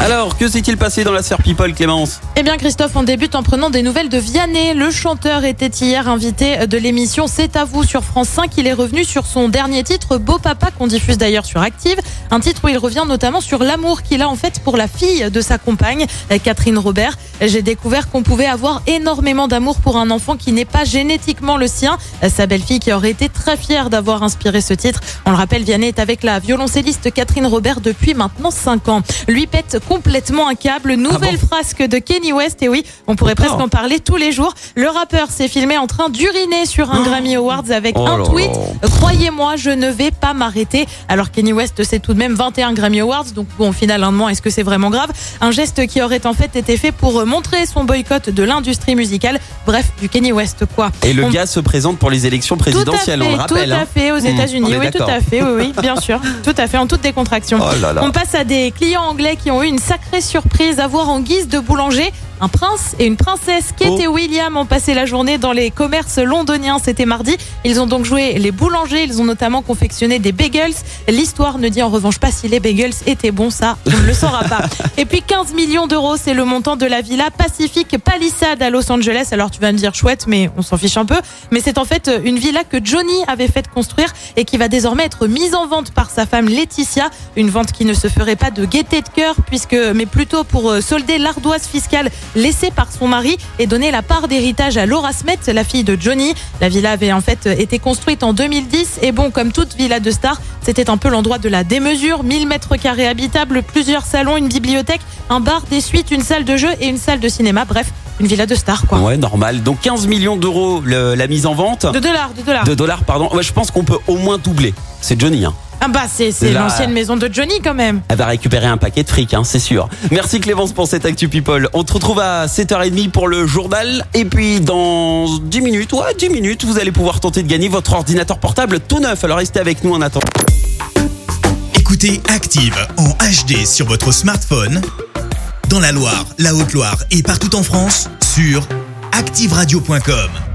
Alors, que s'est-il passé dans la sphère People, Clémence? Eh bien Christophe, on débute en prenant des nouvelles de Vianney. Le chanteur était hier invité de l'émission C'est à vous sur France 5. Il est revenu sur son dernier titre, Beau Papa, qu'on diffuse d'ailleurs sur Active. Un titre où il revient notamment sur l'amour qu'il a en fait pour la fille de sa compagne, Catherine Robert. J'ai découvert qu'on pouvait avoir énormément d'amour pour un enfant qui n'est pas génétiquement le sien. Sa belle-fille qui aurait été très fière d'avoir inspiré ce titre. On le rappelle, Vianney est avec la violoncelliste Catherine Robert depuis maintenant 5 ans. Lui pète complètement un câble. Nouvelle frasque de Kenny West. Et oui, on pourrait presque en parler tous les jours. Le rappeur s'est filmé en train d'uriner sur un Grammy Awards avec Oh un tweet. Croyez-moi, je ne vais pas m'arrêter. Alors Kenny West, c'est tout de même 21 Grammy Awards. Donc bon, finalement, est-ce que c'est vraiment grave? Un geste qui aurait en fait été fait pour montrer son boycott de l'industrie musicale. Bref, du Kenny West, quoi. Et le On- gars se présente pour les élections présidentielles, à on fait, le rappelle. Tout à hein. fait, aux Hmm, États-Unis. oui, tout à fait. Oui, oui, bien sûr. Tout à fait, en toute décontraction. Oh là là. On passe à des clients anglais qui ont eu une sacrée surprise à voir en guise de boulanger un prince et une princesse. Kate Oh. et William ont passé la journée dans les commerces londoniens. C'était mardi. Ils ont donc joué les boulangers. Ils ont notamment confectionné des bagels. L'histoire ne dit en revanche pas si les bagels étaient bons. Ça, on ne le saura pas. Et puis 15 millions d'euros, c'est le montant de la villa Pacific Palisade à Los Angeles. Alors tu vas me dire chouette, mais on s'en fiche un peu. Mais c'est en fait une villa que Johnny avait fait construire et qui va désormais être mise en vente par sa femme Laetitia. Une vente qui ne se ferait pas de gaieté de cœur, puisque, mais plutôt pour euh, solder l'ardoise fiscale laissée par son mari et donner la part d'héritage à Laura Smet, la fille de Johnny. La villa avait en fait été construite en 2010 et bon, comme toute villa de star, c'était un peu l'endroit de la démesure. 1000 mètres carrés habitables, plusieurs salons, une bibliothèque, un bar, des suites, une salle de jeu et une salle de cinéma. Bref, une villa de star, quoi. Ouais, normal. Donc 15 millions d'euros la mise en vente. De dollars, de dollars. De dollars, pardon. Ouais, je pense qu'on peut au moins doubler. C'est Johnny, hein. Ah bah c'est l'ancienne maison de Johnny quand même. Elle va récupérer un paquet de fric, hein, c'est sûr. Merci Clémence pour cette Actu People. On te retrouve à 7h30 pour le journal. Et puis dans 10 minutes, ouais, 10 minutes, vous allez pouvoir tenter de gagner votre ordinateur portable tout neuf. Alors restez avec nous en attendant. Écoutez Active en HD sur votre smartphone, dans la Loire, la Haute-Loire et partout en France, sur activeradio.com.